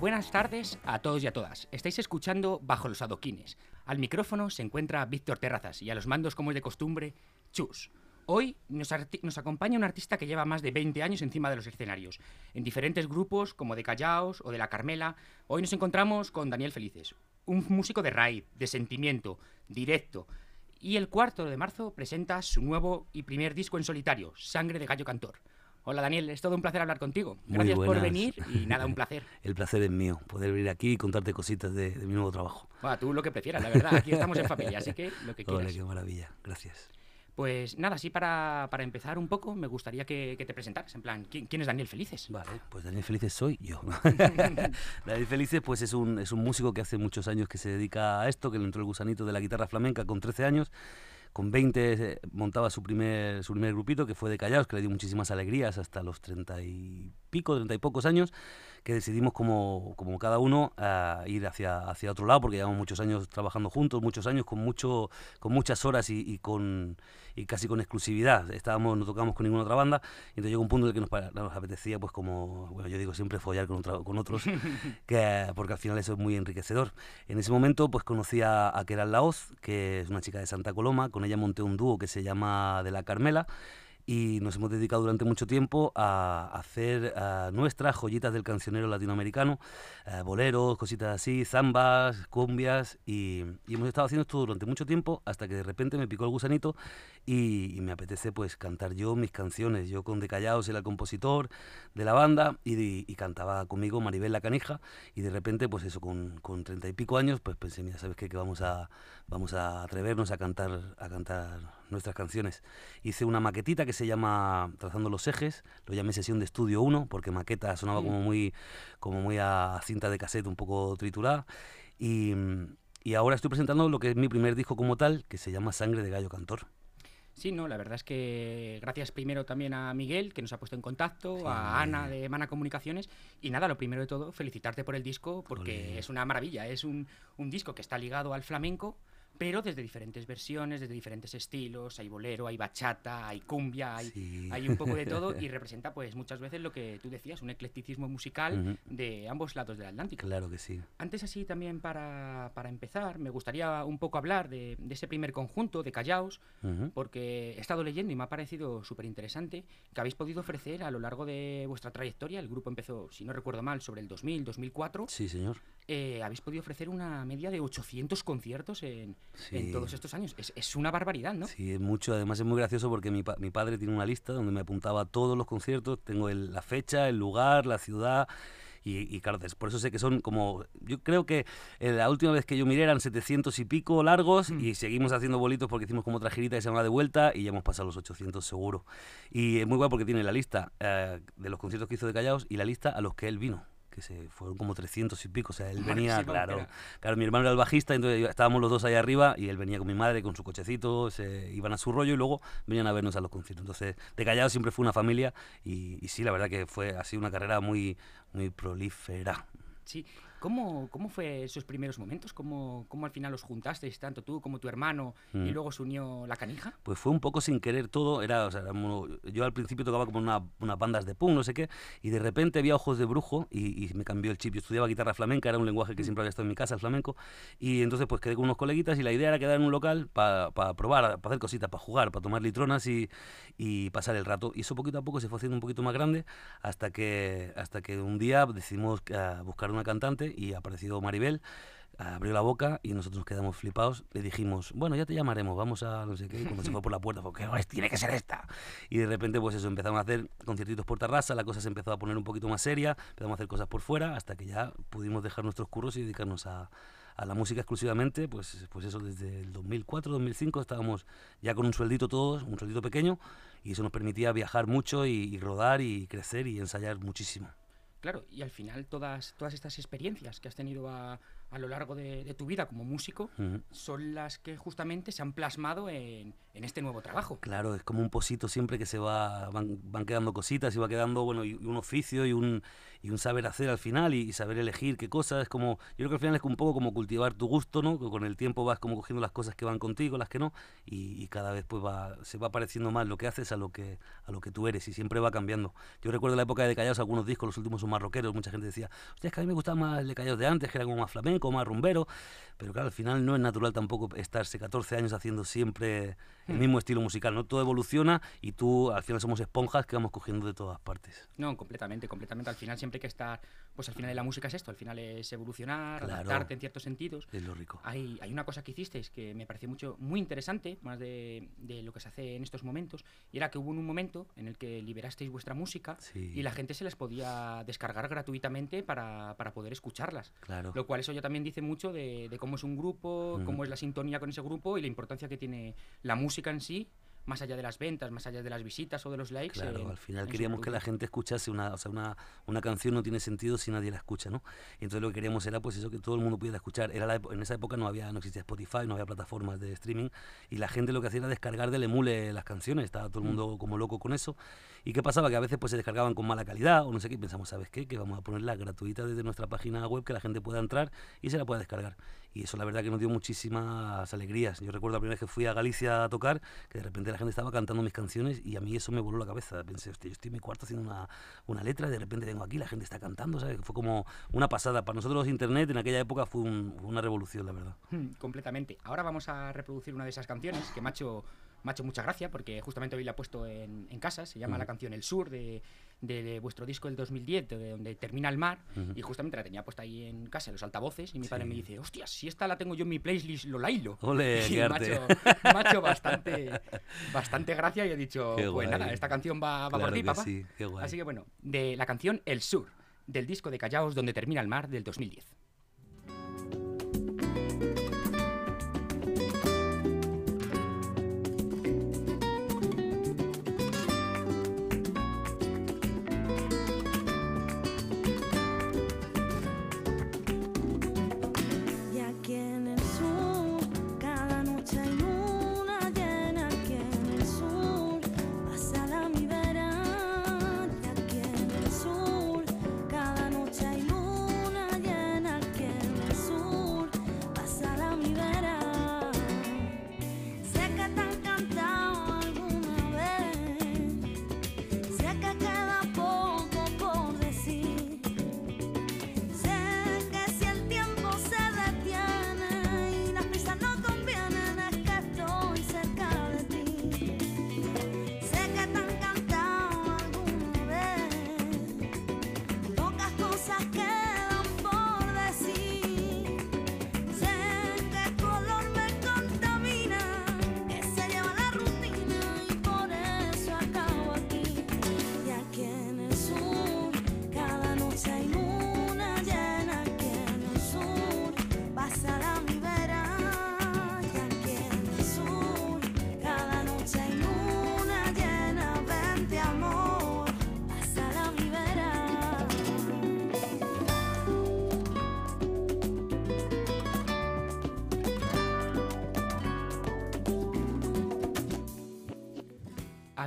Buenas tardes a todos y a todas. Estáis escuchando Bajo los Adoquines. Al micrófono se encuentra Víctor Terrazas y a los mandos, como es de costumbre, Chus. Hoy nos, acompaña un artista que lleva más de 20 años encima de los escenarios, en diferentes grupos como de Callaos o de La Carmela. Hoy nos encontramos con Daniel Felices, un músico de raíz, de sentimiento, directo. Y el cuarto de marzo presenta su nuevo y primer disco en solitario, Sangre de Gallo Cantor. Hola Daniel, es todo un placer hablar contigo. Gracias por venir y nada, un placer. El placer es mío, poder venir aquí y contarte cositas de, mi nuevo trabajo. tú lo que prefieras, la verdad. Aquí estamos en familia, así que lo que quieras. Hola, qué maravilla. Gracias. Pues nada, así para, para, empezar un poco, me gustaría que, te presentaras. En plan, ¿quién, ¿quién, es Daniel Felices? Vale, pues Daniel Felices soy yo. Daniel Felices pues es un, es un músico que hace muchos años que se dedica a esto, que le entró el gusanito de la guitarra flamenca con 13 años con 20 eh, montaba su primer, su primer grupito, que fue de Callaos, que le dio muchísimas alegrías hasta los 30 y pico, 30 y pocos años, que decidimos como, como cada uno a ir hacia, hacia otro lado, porque llevamos muchos años trabajando juntos, muchos años con, mucho, con muchas horas y, con, y casi con exclusividad. Estábamos, no tocábamos con ninguna otra banda, y entonces llegó un punto en el que nos, nos apetecía, pues como, bueno, yo digo siempre follar con, con otros, que, porque al final eso es muy enriquecedor. En ese momento, pues conocí a, a Keral Laoz, que es una chica de Santa Coloma, con ella monté un dúo que se llama De la Carmela, y nos hemos dedicado durante mucho tiempo a hacer nuestras joyitas del cancionero latinoamericano, eh, boleros, cositas así, zambas, cumbias, y, hemos estado haciendo esto durante mucho tiempo hasta que de repente me picó el gusanito y, me apetece pues cantar yo mis canciones. Yo con De Callaos era el compositor de la banda y, cantaba conmigo Maribel La Canija y de repente pues eso, con, con treinta y pico años, pues pensé, mira, ¿sabes qué? Que vamos a, vamos a atrevernos a cantar, a cantar nuestras canciones. Hice una maquetita que se llama Trazando los ejes, lo llamé sesión de estudio 1 porque maqueta sonaba como muy como muy a cinta de cassette un poco triturada. Y, y ahora estoy presentando lo que es mi primer disco como tal, que se llama Sangre de Gallo Cantor. Sí, no, la verdad es que gracias primero también a Miguel, que nos ha puesto en contacto, a Ana de Mana Comunicaciones, y nada, lo primero de todo, felicitarte por el disco, porque es una maravilla, es un, un disco que está ligado al flamenco, pero desde diferentes versiones, desde diferentes estilos, hay bolero, hay bachata, hay cumbia, hay, hay un poco de todo y representa pues muchas veces lo que tú decías, un eclecticismo musical de ambos lados del Atlántico. Claro que sí. Antes así también para, para empezar, me gustaría un poco hablar de, de ese primer conjunto de Callaos, porque he estado leyendo y me ha parecido súper interesante que habéis podido ofrecer a lo largo de vuestra trayectoria, el grupo empezó, si no recuerdo mal, sobre el 2000, 2004. Sí, señor. Eh, habéis podido ofrecer una media de 800 conciertos en, en todos estos años. Es, es, una barbaridad, ¿no? Sí, es mucho. Además es muy gracioso porque mi, mi padre tiene una lista donde me apuntaba todos los conciertos. Tengo la fecha, el lugar, la ciudad. Y, y, claro, por eso sé que son como. Yo creo que eh, la última vez que yo miré eran 700 y pico largos mm. y seguimos haciendo bolitos porque hicimos como otra girita de semana de vuelta y ya hemos pasado los 800 seguro. Y es muy guay porque tiene la lista eh, de los conciertos que hizo de Callaos y la lista a los que él vino se fueron como 300 y pico. O sea, él venía, claro, claro, mi hermano era el bajista, entonces estábamos los dos ahí arriba y él venía con mi madre, con su cochecito, se iban a su rollo y luego venían a vernos a los conciertos. Entonces, de Callao siempre fue una familia y, y sí, la verdad que fue así una carrera muy, muy prolífera. Sí, ¿Cómo, ¿Cómo fue esos primeros momentos? ¿Cómo, ¿Cómo al final os juntasteis, tanto tú como tu hermano, y mm. luego se unió la canija? Pues fue un poco sin querer todo. Era, o sea, yo al principio tocaba como una, unas bandas de punk, no sé qué, y de repente había ojos de brujo y, me cambió el chip. Yo estudiaba guitarra flamenca, era un lenguaje que mm. siempre había estado en mi casa, el flamenco, y entonces pues quedé con unos coleguitas y la idea era quedar en un local para probar, para hacer cositas, para jugar, para tomar litronas y, y pasar el rato. Y eso poquito a poco se fue haciendo un poquito más grande hasta que, hasta que un día decidimos uh, buscar una cantante y apareció Maribel, abrió la boca y nosotros quedamos flipados. Le dijimos, bueno, ya te llamaremos, vamos a no sé qué. Y cuando se fue por la puerta, fue, que tiene que ser esta. Y de repente, pues eso, empezamos a hacer conciertitos por terraza, la cosa se empezó a poner un poquito más seria, empezamos a hacer cosas por fuera, hasta que ya pudimos dejar nuestros curros y dedicarnos a, a la música exclusivamente, pues, pues eso desde el 2004, 2005 estábamos ya con un sueldito todos, un sueldito pequeño, y eso nos permitía viajar mucho y rodar y crecer y ensayar muchísimo. Claro, y al final todas, todas estas experiencias que has tenido a, a lo largo de, tu vida como músico son las que justamente se han plasmado en, en, este nuevo trabajo. Claro, es como un posito siempre que se va, van, van quedando cositas y va quedando, bueno, y, un oficio y un, y un saber hacer al final y, saber elegir qué cosas, es como, yo creo que al final es un poco como cultivar tu gusto, ¿no? Que con el tiempo vas como cogiendo las cosas que van contigo, las que no, y, cada vez pues va, se va pareciendo más lo que haces a lo que, a lo que tú eres y siempre va cambiando. Yo recuerdo la época de Callados algunos discos, los últimos son más rockeros, mucha gente decía, hostia, es que a mí me gustaba más el de de antes, que era como más flamenco, más rumbero, pero claro, al final no es natural tampoco estarse 14 años haciendo siempre el Hmm. mismo estilo musical, ¿no? Todo evoluciona y tú al final somos esponjas que vamos cogiendo de todas partes. No, completamente, completamente. Al final siempre hay que estar, pues al final de la música es esto, al final es evolucionar, Claro. adaptarte en ciertos sentidos. Es lo rico. Hay, hay una cosa que hicisteis que me pareció mucho, muy interesante, más de, de lo que se hace en estos momentos, y era que hubo un momento en el que liberasteis vuestra música Sí. y la gente se las podía descargar gratuitamente para, para poder escucharlas. Claro. Lo cual eso ya también dice mucho de, de cómo es un grupo, cómo es la sintonía con ese grupo y la importancia que tiene la música en sí, más allá de las ventas, más allá de las visitas o de los likes. Claro, en- al final queríamos que la gente escuchase una, o sea, una, una canción no tiene sentido si nadie la escucha, ¿no? Entonces lo que queríamos era pues eso, que todo el mundo pudiera escuchar. Era la en esa época no había, no existía Spotify, no había plataformas de streaming, y la gente lo que hacía era descargar del emule las canciones, estaba todo el Mm. mundo como loco con eso. ¿Y qué pasaba? Que a veces pues se descargaban con mala calidad o no sé qué, y pensamos, ¿sabes qué? Que vamos a ponerla gratuita desde nuestra página web, que la gente pueda entrar y se la pueda descargar. Y eso la verdad que nos dio muchísimas alegrías. Yo recuerdo la primera vez que fui a Galicia a tocar, que de repente la gente estaba cantando mis canciones y a mí eso me voló la cabeza. Pensé, hostia, yo estoy en mi cuarto haciendo una, una letra y de repente vengo aquí, la gente está cantando, ¿sabes? Fue como una pasada. Para nosotros Internet en aquella época fue, un- fue una revolución, la verdad. Hmm, Completamente. Ahora vamos a reproducir una de esas canciones que hecho, me ha hecho mucha gracia porque justamente hoy la he puesto en, en casa. Se llama la canción El Sur de, de vuestro disco del 2010, de donde termina el mar. Y justamente la tenía puesta ahí en casa, en los altavoces. Y mi padre me dice: Hostia, si esta la tengo yo en mi playlist, lo lailo. Ole, Y qué me ha arte. hecho, me ha hecho bastante, bastante gracia y he dicho: Qué Pues guay. nada, esta canción va, va por Claro ti, que papá. sí. Así que bueno, de la canción El Sur, del disco de Callaos, donde termina el mar, del 2010.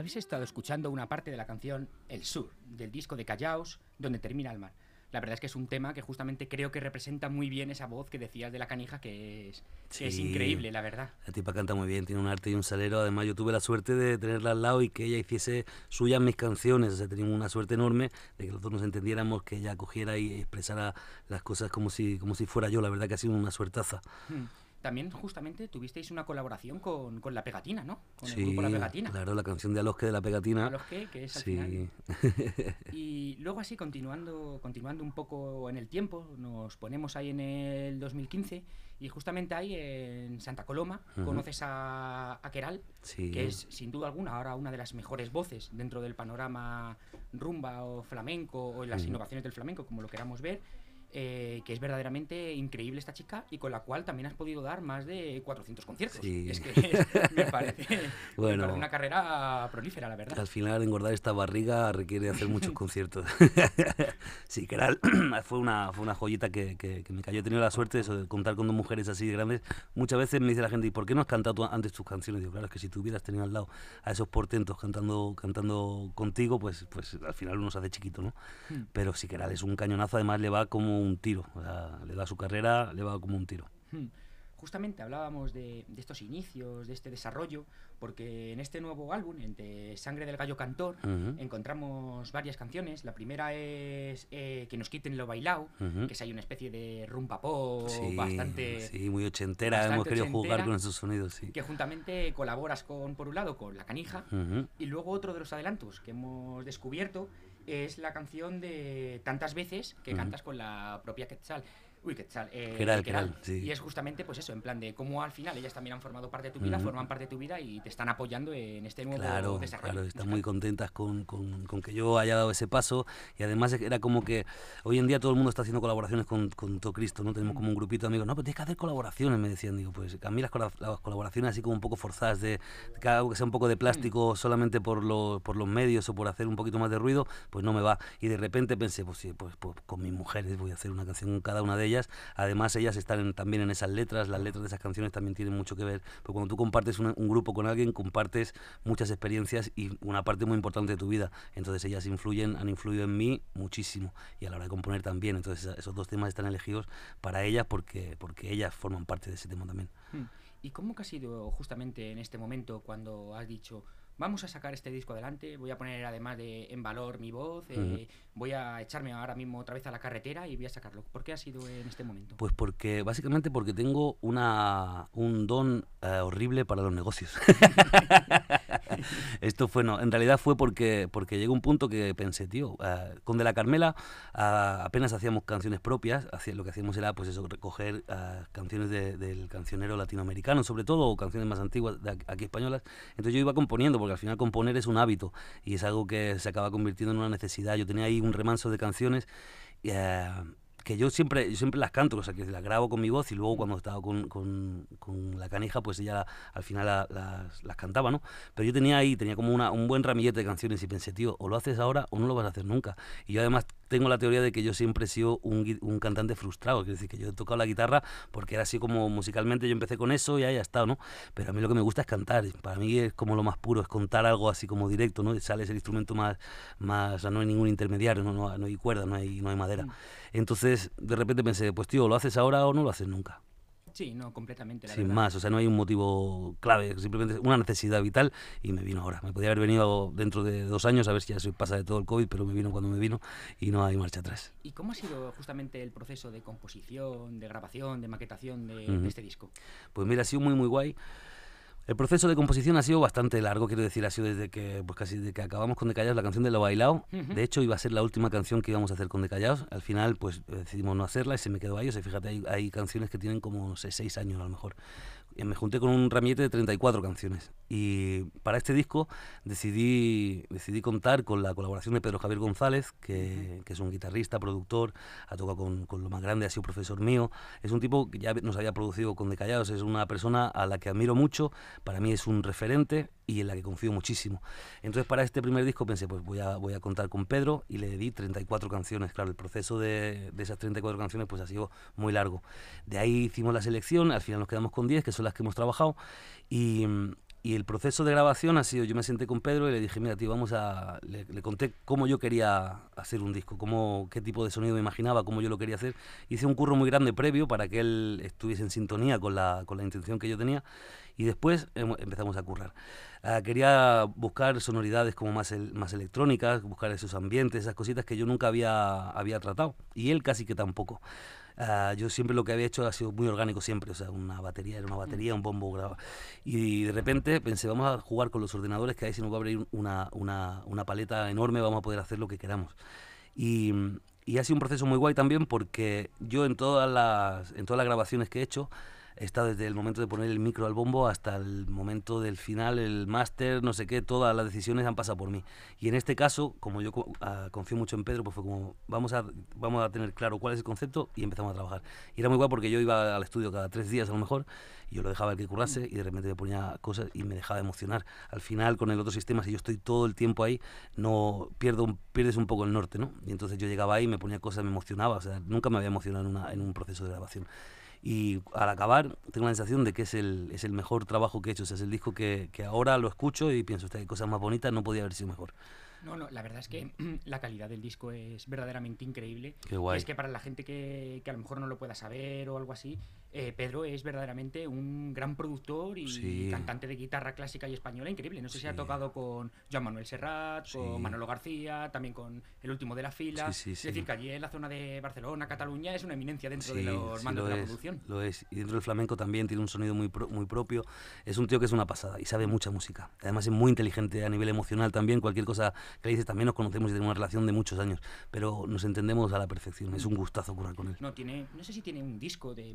Habéis estado escuchando una parte de la canción El Sur, del disco de Callaos, donde termina el mar. La verdad es que es un tema que justamente creo que representa muy bien esa voz que decías de la canija, que es, que es increíble, la verdad. La tipa canta muy bien, tiene un arte y un salero. Además, yo tuve la suerte de tenerla al lado y que ella hiciese suyas mis canciones. O sea, teníamos una suerte enorme de que los dos nos entendiéramos, que ella cogiera y expresara las cosas como si, como si fuera yo. La verdad que ha sido una suertaza. Hmm. También justamente tuvisteis una colaboración con, con La Pegatina, ¿no? Con el sí, grupo La Pegatina. claro, la canción de Alosque de la Pegatina. A los que, es al final. Sí, Y luego así, continuando, continuando un poco en el tiempo, nos ponemos ahí en el 2015 y justamente ahí en Santa Coloma Ujú. conoces a, a Keral, sí. que es sin duda alguna ahora una de las mejores voces dentro del panorama rumba o flamenco o en las Ujú. innovaciones del flamenco, como lo queramos ver. Eh, que es verdaderamente increíble esta chica y con la cual también has podido dar más de 400 conciertos. Sí. Es que me parece, me Bueno. parece una carrera prolífera, la verdad. Al final engordar esta barriga requiere hacer muchos conciertos. sí, que era, fue, una, fue una joyita que, que- que me cayó. He tenido la suerte eso, de contar con dos mujeres así de grandes. Muchas veces me dice la gente, ¿y por qué no has cantado tú antes tus canciones? Digo, claro, es que si tú hubieras tenido al lado a esos portentos cantando, cantando contigo, pues, pues al final uno se hace chiquito, ¿no? Hmm. Pero sí que era, es un cañonazo, además le va como un tiro. O sea, le da su carrera, le va como un tiro. Hmm. justamente hablábamos de, de estos inicios, de este desarrollo, porque en este nuevo álbum, entre Sangre del Gallo Cantor, encontramos varias canciones. La primera es eh, Que nos quiten lo bailado, Ujú. que es ahí una especie de rumba pop Sí, bastante... sí, muy ochentera. bastante Hemos querido jugar con esos sonidos, sí. Que juntamente colaboras con, por un lado, con La Canija, y luego otro de los adelantos que hemos descubierto es la canción de Tantas veces que cantas con la propia Quetzal. Uy, Quetzal. Eh, Queral, Queral, sí. Y es justamente pues eso, en plan de cómo al final ellas también han formado parte de tu vida, forman parte de tu vida y te están apoyando en este nuevo Claro, desarrollo. claro, están muy contentas con, con- con que yo haya dado ese paso y además era como que hoy en día todo el mundo está haciendo colaboraciones con, con Todo Cristo, ¿no? Tenemos como un grupito de amigos, no, pero tienes que hacer colaboraciones, me decían, digo, pues a mí las, las colaboraciones así como un poco forzadas, de que algo que sea un poco de plástico solamente por, lo- por los medios o por hacer un poquito más de ruido, pues no me va. Y de repente pensé, pues sí, pues, pues con mis mujeres voy a hacer una canción con cada una de ellas, además ellas están también en esas letras, las letras de esas canciones también tienen mucho que ver, porque cuando tú compartes un grupo con alguien, compartes muchas experiencias y una parte muy importante de tu vida. Entonces ellas influyen, han influido en mí muchísimo y a la hora de componer también. Entonces esos dos temas están elegidos para ellas porque, porque ellas forman parte de ese tema también. Hmm. ¿Y cómo que ha sido justamente en este momento cuando has dicho, vamos a sacar este disco adelante, voy a poner además de en valor mi voz, eh, voy a echarme ahora mismo otra vez a la carretera y voy a sacarlo? ¿Por qué ha sido en este momento? Pues porque, básicamente porque tengo una, un don eh, horrible para los negocios. Esto fue, no, en realidad fue porque, porque llegó un punto que pensé, tío, eh, con De la Carmela ah, apenas hacíamos canciones propias, hacía- lo que hacíamos era pues eso, recoger ah, canciones de- del cancionero latinoamericano, sobre todo, o canciones más antiguas de aquí- españolas. Entonces yo iba componiendo, porque al final componer es un hábito y es algo que se acaba convirtiendo en una necesidad. Yo tenía ahí un remanso de canciones eh, que yo siempre, yo siempre las canto, o sea, que las grabo con mi voz y luego cuando estaba con, con- con la canija, pues ella al final la- las, las cantaba, ¿no? Pero yo tenía ahí, tenía como una, un buen ramillete de canciones y pensé, tío, o lo haces ahora o no lo vas a hacer nunca. Y yo además tengo la teoría de que yo siempre he sido un, un cantante frustrado, es decir, que yo he tocado la guitarra porque era así como musicalmente yo empecé con eso y ahí ha estado, ¿no? Pero a mí lo que me gusta es cantar, para mí es como lo más puro, es contar algo así como directo, ¿no? Y sale ese instrumento más, más o sea, no hay ningún intermediario, no, no, no hay cuerda, no hay, no hay madera. Entonces, de repente pensé, pues tío, ¿lo haces ahora o no lo haces nunca? Sí, no, completamente. La Sin verdad. más, o sea, no hay un motivo clave, simplemente una necesidad vital y me vino ahora. Me podía haber venido dentro de dos años a ver si ya se pasa de todo el COVID, pero me vino cuando me vino y no hay marcha atrás. ¿Y cómo ha sido justamente el proceso de composición, de grabación, de maquetación de, Ujú. de este disco? Pues mira, ha sido muy, muy guay. El proceso de composición ha sido bastante largo, quiero decir, ha sido desde que, pues casi desde que acabamos con Decallados la canción de Lo Bailao. De hecho, iba a ser la última canción que íbamos a hacer con Decallados. Al final, pues decidimos no hacerla y se me quedó ahí. O sea, fíjate, hay, hay canciones que tienen como, no sé, seis años a lo mejor. Y me junté con un ramillete de 34 canciones. Y para este disco decidí, decidí contar con la colaboración de Pedro Javier González, que, que es un guitarrista, productor, ha tocado con, con lo más grande, ha sido profesor mío. Es un tipo que ya nos había producido con Decallados, es una persona a la que admiro mucho, para mí es un referente y en la que confío muchísimo. Entonces para este primer disco pensé, pues voy a, voy a contar con Pedro y le di 34 canciones. Claro, el proceso de, de esas 34 canciones pues ha sido muy largo. De ahí hicimos la selección, al final nos quedamos con 10, que son las que hemos trabajado, y, y el proceso de grabación ha sido, yo me senté con Pedro y le dije, mira, tío, vamos a... Le, le conté cómo yo quería hacer un disco, cómo, qué tipo de sonido me imaginaba, cómo yo lo quería hacer. Hice un curro muy grande previo para que él estuviese en sintonía con la, con la intención que yo tenía y después em- empezamos a currar. Ah, quería buscar sonoridades como más, el- más electrónicas, buscar esos ambientes, esas cositas que yo nunca había, había tratado y él casi que tampoco. Ah, yo siempre lo que había hecho ha sido muy orgánico siempre, o sea, una batería era una batería, un bombo grabado. Y de repente pensé, vamos a jugar con los ordenadores que ahí se nos va a abrir una, una, una paleta enorme, vamos a poder hacer lo que queramos. Y, y ha sido un proceso muy guay también porque yo en todas las, en todas las grabaciones que he hecho, he estado desde el momento de poner el micro al bombo hasta el momento del final, el máster, no sé qué, todas las decisiones han pasado por mí. Y en este caso, como yo ah, confío mucho en Pedro, pues fue como, vamos a, vamos a tener claro cuál es el concepto y empezamos a trabajar. Y era muy guay porque yo iba al estudio cada tres días a lo mejor y yo lo dejaba el que currase y de repente me ponía cosas y me dejaba emocionar. Al final, con el otro sistema, si yo estoy todo el tiempo ahí, no pierdo un- pierdes un poco el norte, ¿no? Y entonces yo llegaba ahí, me ponía cosas, me emocionaba, o sea, nunca me había emocionado en, una- en un proceso de grabación. Y al acabar, tengo la sensación de que es el, es el mejor trabajo que he hecho, o sea, es el disco que, que ahora lo escucho y pienso, "Hostia, qué cosas más bonitas, no podía haber sido mejor. No, no, la verdad es que la calidad del disco es verdaderamente increíble. Qué guay. Y es que para la gente que, que a lo mejor no lo pueda saber o algo así, eh, Pedro es verdaderamente un gran productor y Sí. cantante de guitarra clásica y española increíble. No sé si ha Sí. tocado con Joan Manuel Serrat, Sí. con Manolo García, también con el último de la fila. Sí, sí, es sí. decir, que allí en la zona de Barcelona, Cataluña, es una eminencia dentro de Sí, los sí, mandos lo de la es, producción. Lo es. Y dentro del flamenco también tiene un sonido muy, pro- muy propio. Es un tío que es una pasada y sabe mucha música. Además es muy inteligente a nivel emocional también. Cualquier cosa que le dices también nos conocemos y tenemos una relación de muchos años. Pero nos entendemos a la perfección. Es un gustazo currar con él. No, tiene, no sé si tiene un disco de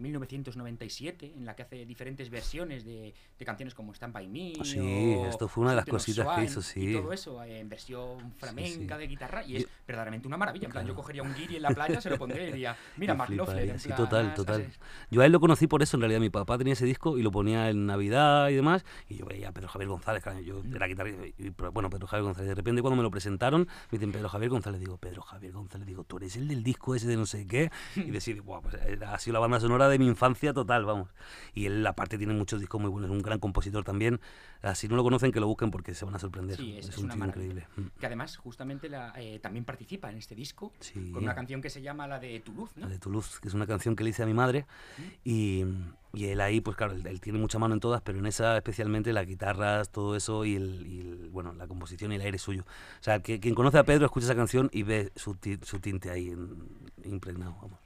1997 en la que hace diferentes versiones de, de canciones como Stand By Me. Sí, o esto fue una de las cositas que hizo, sí. Y todo eso eh, en versión flamenca sí. de guitarra y Yo- es verdaderamente una maravilla. En plan, yo Claro. cogería un guiri en la playa, se lo pondría y diría, mira, Mark Knopfler. sí, total, ah, total. Yo a él lo conocí por eso, en realidad. Mi papá tenía ese disco y lo ponía en Navidad y demás. Y yo veía a Pedro Javier González, claro, yo era guitarrista. y- bueno, Pedro Javier González. De repente, cuando me lo presentaron, me dicen Pedro Javier González. Digo, Pedro Javier González, digo, tú eres el del disco ese de no sé qué. Y decir, pues era- ha sido la banda sonora de mi infancia total, vamos. Y él, aparte, tiene muchos discos muy buenos. Es un gran compositor también. Ah, Si no lo conocen, que lo busquen porque se van a sorprender. Sí, es, es un una increíble. Mm. Que además, justamente, la, eh, también participa en este disco Sí. con una canción que se llama la de Toulouse, ¿no? la de Toulouse, que es una canción que le hice a mi madre. Y, y él ahí, pues claro, él, él tiene mucha mano en todas, pero en esa especialmente las guitarras, todo eso y, el, y el- bueno, la composición y el aire suyo. O sea, que, quien conoce a Pedro escucha esa canción y ve su, su tinte ahí en- impregnado. Vamos.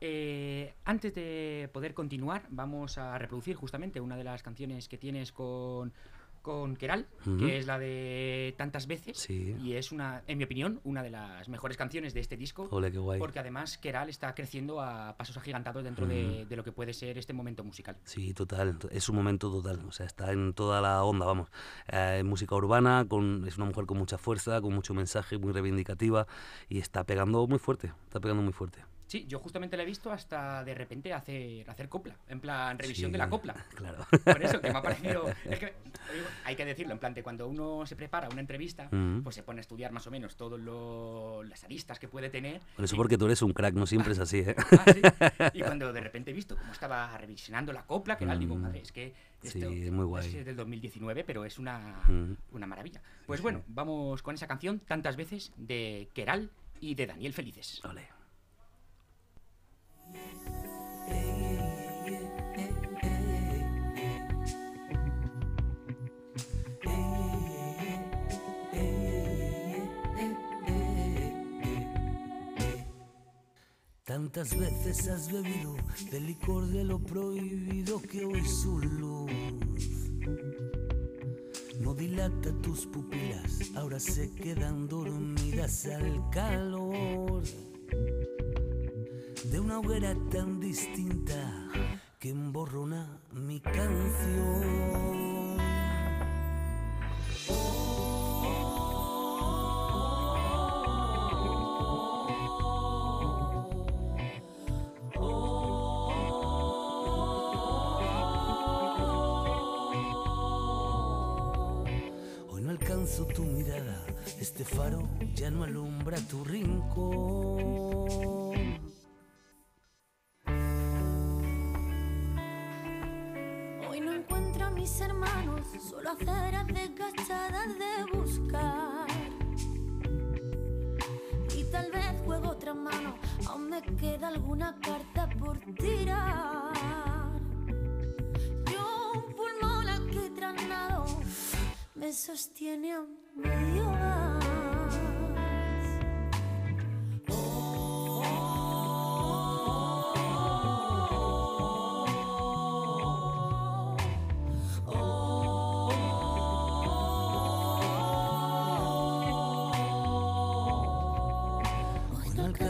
Eh, antes de poder continuar, vamos a reproducir justamente una de las canciones que tienes con, con Keral, que es la de Tantas veces. Sí. Y es, una, en mi opinión, una de las mejores canciones de este disco. Ole, qué guay. Porque además Keral está creciendo a pasos agigantados dentro de, de lo que puede ser este momento musical. Sí, total, to- es su momento total, o sea, está en toda la onda, vamos. Eh, música urbana, con, es una mujer con mucha fuerza, con mucho mensaje, muy reivindicativa y está pegando muy fuerte, está pegando muy fuerte. Sí, yo justamente la he visto hasta de repente hacer, hacer copla, en plan revisión Sí, de la copla. Claro. Por eso, que me ha parecido. es que, hay que decirlo, en plan, de cuando uno se prepara una entrevista, pues se pone a estudiar más o menos todas las aristas que puede tener. Por eso y- porque tú eres un crack, no siempre es así, ¿eh? Ah, sí. Y cuando de repente he visto cómo estaba revisionando la copla, que era, digo, Mm. madre, es que Sí, esto es muy guay. es del 2019, pero es una, una maravilla. Pues bueno, vamos con esa canción tantas veces de Keral y de Daniel Felices. Ole. Tantas veces has bebido del licor de lo prohibido que hoy su luz no dilata tus pupilas, ahora se quedan dormidas al calor de una hoguera tan distinta que emborrona mi canción. Ya no alumbra tu rincón. Hoy no encuentro a mis hermanos, solo aceras desgastadas de buscar. Y tal vez juego otra mano, aún me queda alguna carta por tirar. Yo un pulmón alquitranado me sostiene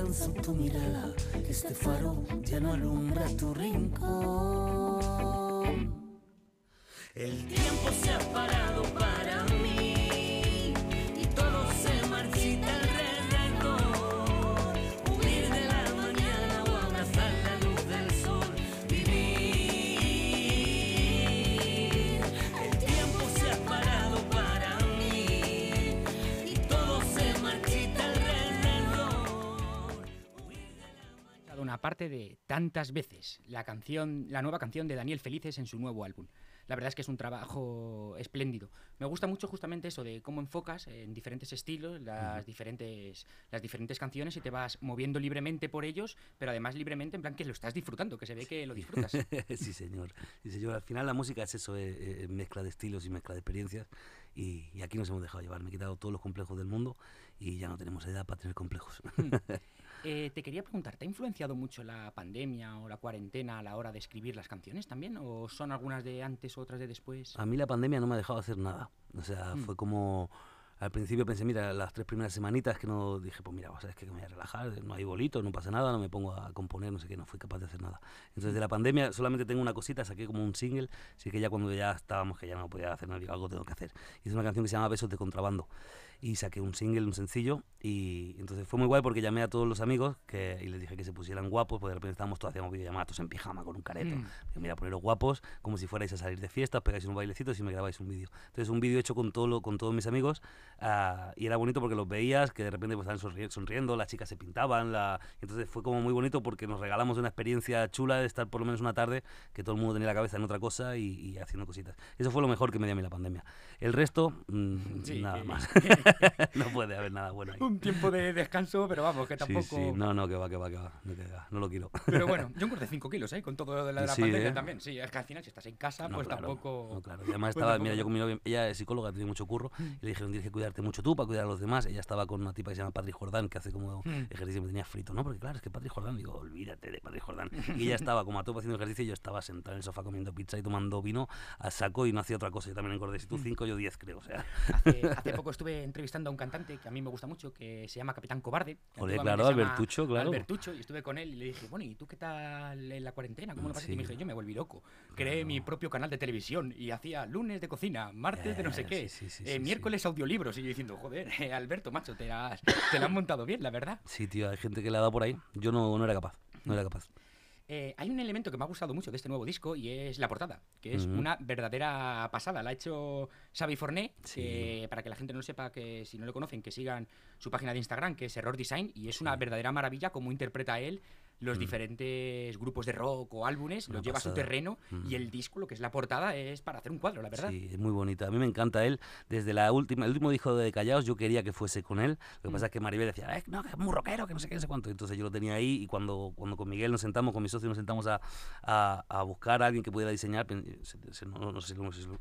Alcanzo tu mirada, este faro ya no alumbra tu rincón. El tiempo se ha parado para parte de Tantas veces, la canción, la nueva canción de Daniel Felices en su nuevo álbum. la verdad es que es un trabajo espléndido. Me gusta mucho justamente eso de cómo enfocas en diferentes estilos las, diferentes, las diferentes canciones y te vas moviendo libremente por ellos, pero además libremente en plan que lo estás disfrutando, que se ve que lo disfrutas. sí, señor. Sí, señor. Al final la música es eso, eh, eh, mezcla de estilos y mezcla de experiencias. Y, y aquí nos hemos dejado llevar. Me he quitado todos los complejos del mundo y ya no tenemos edad para tener complejos. Eh, te quería preguntar, ¿te ha influenciado mucho la pandemia o la cuarentena a la hora de escribir las canciones también? ¿O son algunas de antes, otras de después? A mí la pandemia no me ha dejado hacer nada. O sea, Mm. fue como... Al principio pensé, mira, las tres primeras semanitas que no dije, pues mira, sabes que me voy a relajar, no hay bolito, no pasa nada, no me pongo a componer, no sé qué, no fui capaz de hacer nada. Entonces de la pandemia solamente tengo una cosita, saqué como un single, así que ya cuando ya estábamos, que ya no podía hacer nada, digo, algo tengo que hacer. Hice una canción que se llama Besos de Contrabando y saqué un single, un sencillo y entonces fue muy guay porque llamé a todos los amigos que, y les dije que se pusieran guapos, porque de repente estábamos todos, hacíamos videollamadas todos en pijama con un careto. Mm. Mira, poneros guapos, como si fuerais a salir de fiesta, os pegáis un bailecito y me grabáis un vídeo. Entonces un vídeo hecho con, todo lo- con todos mis amigos ah, y era bonito porque los veías, que de repente pues, estaban sonri- sonriendo, las chicas se pintaban, la... entonces fue como muy bonito porque nos regalamos una experiencia chula de estar por lo menos una tarde que todo el mundo tenía la cabeza en otra cosa y, y haciendo cositas. Eso fue lo mejor que me dio a mí la pandemia. El resto, mm, Sí, nada que- más. no puede haber nada bueno ahí. Un tiempo de descanso, pero vamos, que Sí, tampoco... sí, no, no, que va, que va, que va, no, que va, no lo quiero. Pero bueno, yo engordé 5 kilos, ¿eh? Con todo lo de la, Sí, pandemia ¿eh? también. Sí, es que al final si estás en casa, No, pues claro, tampoco... no, claro. Y además pues estaba, tampoco mira, yo con mi novia, ella es psicóloga, tiene mucho curro, y le dijeron, tienes que cuidarte mucho tú para cuidar a los demás. Ella estaba con una tipa que se llama Patrick Jordán, que hace como Mm. ejercicio, me tenía frito, ¿no? Porque claro, es que Patrick Jordán, digo, olvídate de Patrick Jordán. Y ella estaba como a tope haciendo ejercicio y yo estaba sentado en el sofá comiendo pizza y tomando vino a saco y no hacía otra cosa. Yo también engordé, si Mm. tú 5, yo 10 creo, o sea. Hace, hace poco estuve entrevistando a un cantante que a mí me gusta mucho, que se llama Capitán Cobarde. antiguamente claro, Albertucho, claro. Albertucho, y estuve con él y le dije, bueno, ¿y tú qué tal en la cuarentena? ¿Cómo lo pasaste? Y me dijo, yo me volví loco. Creé mi propio canal de televisión y hacía lunes de cocina, martes de no sé Eh, qué, sí, sí, sí, eh, miércoles audiolibros. Y yo diciendo, joder, eh, Alberto, macho, te, has, te la han montado bien, la verdad. Sí, tío, hay gente que le ha dado por ahí. Yo no, no era capaz, no era capaz. Eh, hay un elemento que me ha gustado mucho de este nuevo disco y es la portada, que es una verdadera pasada. La ha hecho Xavi Forné, Sí. que, para que la gente no sepa, que si no lo conocen, que sigan su página de Instagram, que es Error Design, y es una verdadera maravilla cómo interpreta él los Mm. diferentes grupos de rock o álbumes, Una los lleva a su pasada. terreno y Mm. el disco, lo que es la portada, es para hacer un cuadro, la verdad. Sí, es muy bonita. A mí me encanta él. Desde la última, el último disco de Callaos yo quería que fuese con él. Lo que Mm. pasa es que Maribel decía, "Eh, no, que es muy rockero, que no sé qué, no sé cuánto. Entonces yo lo tenía ahí y cuando, cuando con Miguel nos sentamos, con mi socio nos sentamos a, a, a buscar a alguien que pudiera diseñar, se, se- no- no sé,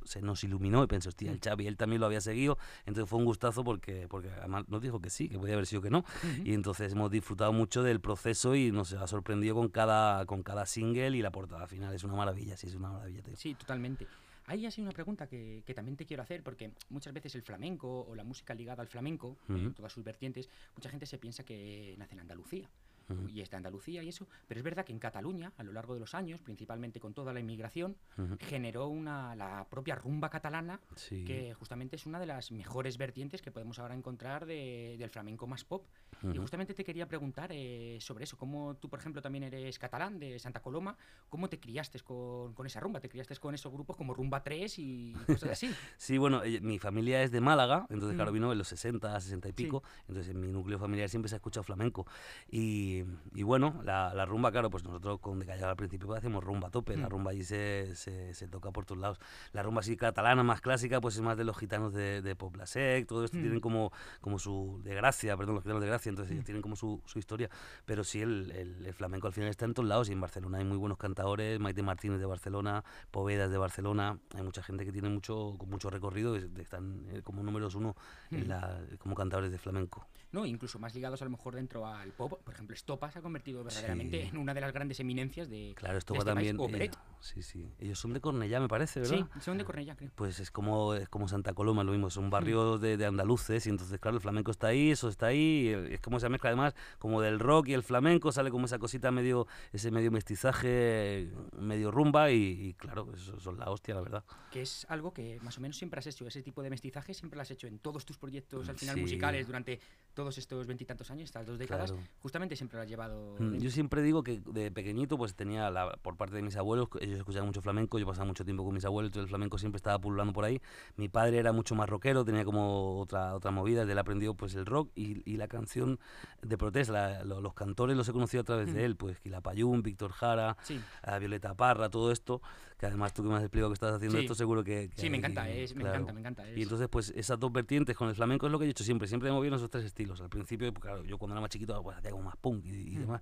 se nos iluminó y pensé, hostia, el Xavi, él también lo había seguido. Entonces fue un gustazo porque, porque además nos dijo que sí, que podía haber sido que no. Ujú. Y entonces hemos disfrutado mucho del proceso y nos ha sorprendido con cada, con cada single y la portada final. Es una maravilla, sí, es una maravilla, tío. Sí, totalmente. Hay así una pregunta que, que también te quiero hacer, porque muchas veces el flamenco o la música ligada al flamenco, en Ujú. todas sus vertientes, mucha gente se piensa que nace en Andalucía. Ujú. Y está Andalucía y eso, pero es verdad que en Cataluña, a lo largo de los años, principalmente con toda la inmigración, generó una, la propia rumba catalana, Sí. que justamente es una de las mejores vertientes que podemos ahora encontrar de- del flamenco más pop. Y justamente te quería preguntar eh, sobre eso, cómo tú, por ejemplo, también eres catalán, de Santa Coloma, ¿cómo te criaste con, con esa rumba? ¿Te criaste con esos grupos como Rumba 3 y cosas así? Sí, bueno, eh, mi familia es de Málaga, entonces claro, Mm. vino en los 60, 60 y Sí. pico, entonces en mi núcleo familiar siempre se ha escuchado flamenco. Y, y bueno, la, la rumba, claro, pues nosotros con De Callao al principio pues, hacemos rumba a tope, la Mm. rumba allí se, se, se toca por todos lados. La rumba así catalana, más clásica, pues es más de los gitanos de, de Poblasec, todo esto Mm. tienen como, como su... de Gracia, perdón, los gitanos de Gracia, entonces Mm. ellos tienen como su, su historia, pero sí, el, el- el flamenco al final está en todos lados y en Barcelona hay muy buenos cantadores, Maite Martínez de Barcelona, Povedas de Barcelona, hay mucha gente que tiene mucho, con mucho recorrido, y están eh, como números uno en Mm. la- como cantadores de flamenco. No, incluso más ligados a lo mejor dentro al pop. Por ejemplo, Estopa se ha convertido verdaderamente Sí. en una de las grandes eminencias de, Claro, esto de va este país, también... o eh, sí, sí. Ellos son de Cornellá, me parece, ¿verdad? Sí, son de Cornellá, creo. Pues es como, es como Santa Coloma, lo mismo, Mm. son barrios de, de andaluces y entonces, claro, el flamenco está ahí, eso está ahí, es como esa mezcla además, como del rock y el flamenco, sale como esa cosita medio, ese medio mestizaje, medio rumba y, y claro, eso son la hostia, la verdad. Que es algo que más o menos siempre has hecho. Ese tipo de mestizaje siempre lo has hecho en todos tus proyectos, al final Sí. musicales, durante todos estos veintitantos años, estas dos décadas. Claro. Justamente siempre lo has llevado. Mm. Yo siempre digo que de pequeñito pues tenía la, por parte de mis abuelos, ellos escuchaban mucho flamenco, yo pasaba mucho tiempo con mis abuelos, entonces el flamenco siempre estaba pululando por ahí. Mi padre era mucho más rockero, tenía como otra, otra movida, él aprendió pues el rock y, y la canción de protesta, la- lo- los cantores los he conocido a través de él, pues Quilapayún, Víctor Jara, Sí. a Violeta Parra, todo esto, que además tú que me has explicado que estás haciendo Sí. esto, seguro que... que Sí, me encanta, es- me encanta, me encanta. Y es- entonces, pues esas dos vertientes con el flamenco es lo que he hecho siempre. Siempre he movido esos tres estilos. Al principio, pues, claro, yo cuando era más chiquito, pues hacía como más punk y, y Mm. demás.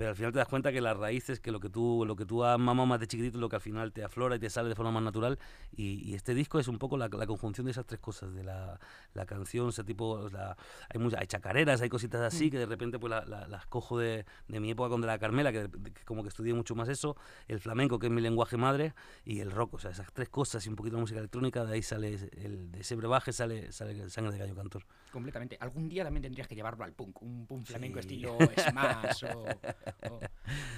Pero al final te das cuenta que las raíces, que lo que tú, lo que tú has mamado más de chiquitito lo que al final te aflora y te sale de forma más natural. Y, y este disco es un poco la, la conjunción de esas tres cosas, de la, la canción, ese tipo, la- hay, muchas, hay chacareras, hay cositas así Mm. que de repente pues la- la- las cojo de, de mi época con de la Carmela, que, que como que estudié mucho más eso, el flamenco, que es mi lenguaje madre, y el rock, o sea, esas tres cosas y un poquito de música electrónica, de ahí sale, el, de ese brebaje sale, sale sangre de gallo cantor. Completamente. Algún día también tendrías que llevarlo al punk, un punk flamenco Sí. estilo Smash o, o-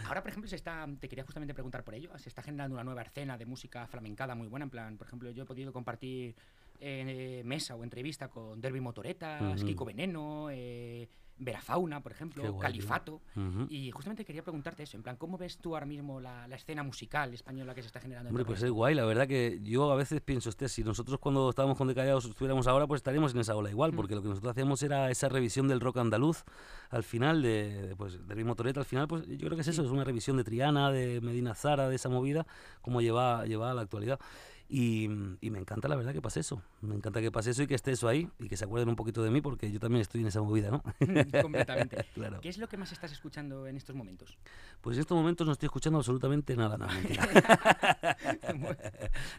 Ahora, por ejemplo, se está, te quería justamente preguntar por ello, se está generando una nueva escena de música flamencada muy buena, en plan, por ejemplo, yo he podido compartir eh, mesa o entrevista con Derby Motoretas. Kiko Veneno, eh, Verafauna, por ejemplo, guay. Califato. Y justamente quería preguntarte eso, en plan, ¿cómo ves tú ahora mismo la, la escena musical española que se está generando? en Hombre, pues es guay, la verdad que yo a veces pienso, hostia, si nosotros cuando estábamos con Decallados estuviéramos ahora, pues estaríamos en esa ola igual, Mm. porque lo que nosotros hacíamos era esa revisión del rock andaluz al final, de, de, pues, del mismo Toreta, al final, pues yo creo que es eso, es una revisión de Triana, de Medina Zara, de esa movida, como lleva, lleva a la actualidad. Y, y me encanta la verdad que pase eso, me encanta que pase eso y que esté eso ahí y que se acuerden un poquito de mí porque yo también estoy en esa movida, ¿no? Completamente. claro. ¿Qué es lo que más estás escuchando en estos momentos? Pues en estos momentos no estoy escuchando absolutamente nada, no, es mentira.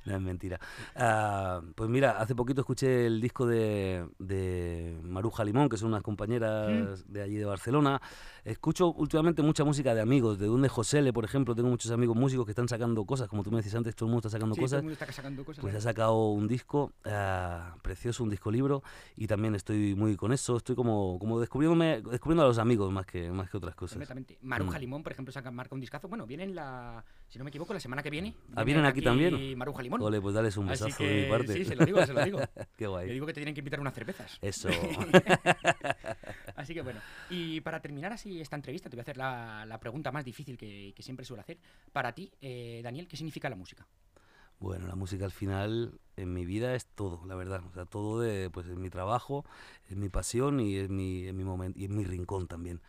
no es mentira. Ah, pues mira, hace poquito escuché el disco de, de Maruja Limón, que son unas compañeras de allí de Barcelona. Escucho últimamente mucha música de amigos, de donde Josele, por ejemplo, tengo muchos amigos músicos que están sacando cosas, como tú me decías antes, todo el mundo está sacando Sí, todo el cosas. mundo está sacando cosas. Pues ¿eh? ha sacado un disco ah, precioso, un disco libro, y también estoy muy con eso, estoy como, como descubriéndome, descubriendo a los amigos más que, más que otras cosas. Completamente. Maruja Mm. Limón, por ejemplo, saca marca un discazo. Bueno, vienen la. Si no me equivoco, la semana que viene. Ah, ¿vienen aquí también? Maruja Limón. Ole, pues dales un Así besazo que, de mi parte. Sí, se lo digo, se lo digo. Qué guay. Le digo que te tienen que invitar unas cervezas. Eso. Así que bueno. Y para terminar así esta entrevista, te voy a hacer la, la pregunta más difícil que, que siempre suelo hacer. Para ti, eh, Daniel, ¿qué significa la música? Bueno, la música al final en mi vida es todo, la verdad. O sea, todo de, pues es mi trabajo, es mi pasión y es mi, es mi momento y es mi rincón también.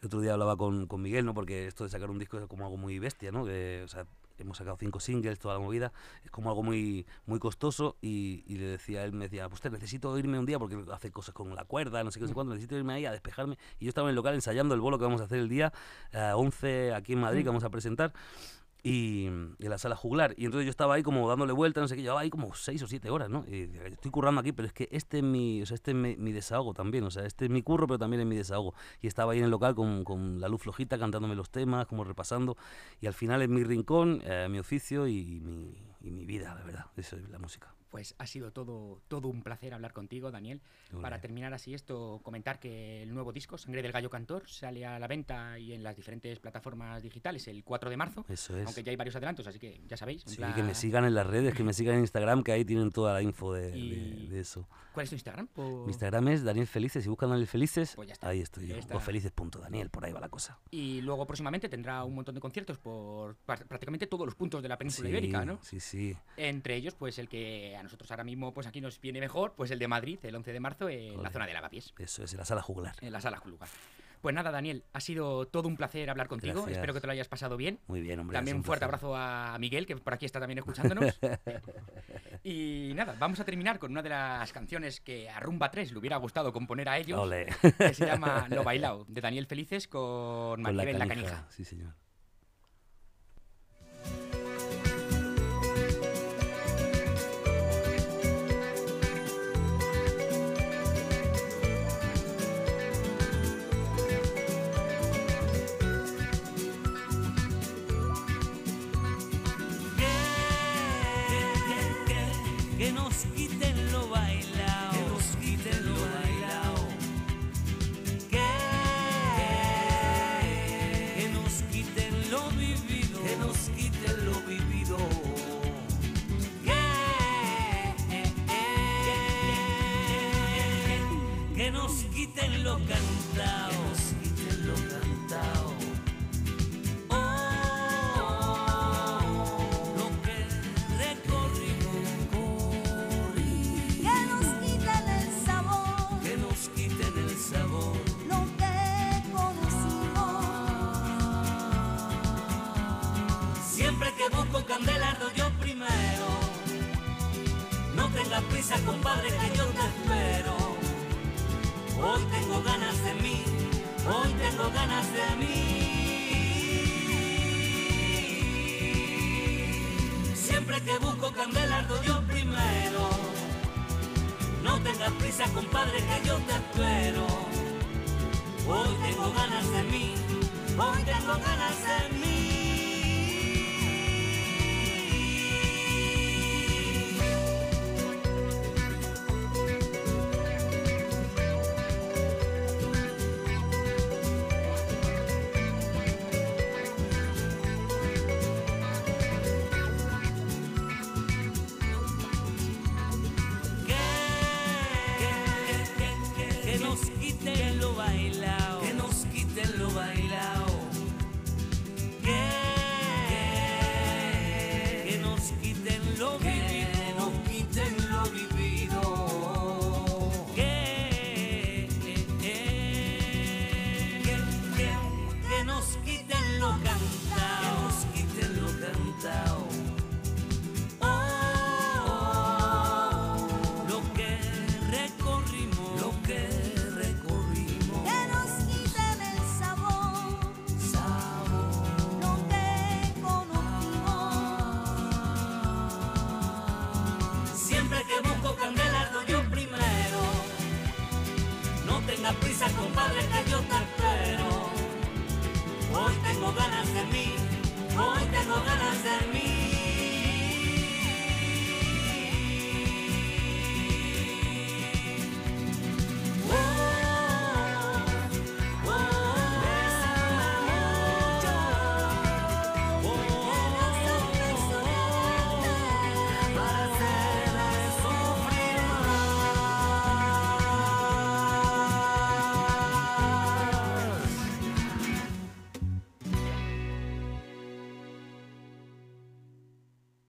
El otro día hablaba con, con Miguel, ¿no? Porque esto de sacar un disco es como algo muy bestia, ¿no? Que, o sea, hemos sacado cinco singles, toda la movida, es como algo muy, muy costoso y, y le decía, él me decía, pues te necesito irme un día porque hace cosas con la cuerda, no sé qué, no sé cuándo, necesito irme ahí a despejarme. Y yo estaba en el local ensayando el bolo que vamos a hacer el día eh, 11 aquí en Madrid, que vamos a presentar y en la sala juglar. Y entonces yo estaba ahí como dándole vuelta, no sé qué, llevaba ahí como seis o siete horas, ¿no? Y estoy currando aquí, pero es que este es mi, o sea, este es mi, mi desahogo también, o sea, este es mi curro, pero también es mi desahogo. Y estaba ahí en el local con, con la luz flojita, cantándome los temas, como repasando, y al final es mi rincón, eh, mi oficio y mi, y mi vida, la verdad, eso es la música. Pues ha sido todo, todo un placer hablar contigo, Daniel. Para terminar así esto, comentar que el nuevo disco, Sangre del Gallo Cantor, sale a la venta y en las diferentes plataformas digitales el 4 de marzo. Eso es. Aunque ya hay varios adelantos, así que ya sabéis. Sí, plan- que me sigan en las redes, que me sigan en Instagram, que ahí tienen toda la info de, de- Y- de eso. ¿Cuál es tu Instagram? Por- Mi Instagram es Daniel Felices, si buscan Daniel Felices, Pues ya está. ahí estoy yo. O felices.daniel, por ahí va la cosa. Y luego próximamente tendrá un montón de conciertos por prácticamente todos los puntos de la península Sí, ibérica, ¿no? Sí, sí. Entre ellos, pues el que a nosotros ahora mismo pues aquí nos viene mejor, pues el de Madrid, el 11 de marzo, en la zona de Lavapiés, Eso es, en la sala juglar. en la sala Julugar. Pues nada, Daniel, ha sido todo un placer hablar contigo. Gracias. Espero que te lo hayas pasado bien. Muy bien, hombre. También un fuerte placer. abrazo a Miguel, que por aquí está también escuchándonos. y nada, vamos a terminar con una de las canciones que a Rumba 3 le hubiera gustado componer a ellos, que se llama Lo Bailao, de Daniel Felices con Con Maribel La canija. Canija. Sí, señor. Que nos quiten Siempre que busco candela yo primero. No tengas prisa, compadre, que yo te espero. Hoy tengo ganas de mí, hoy tengo ganas de mí.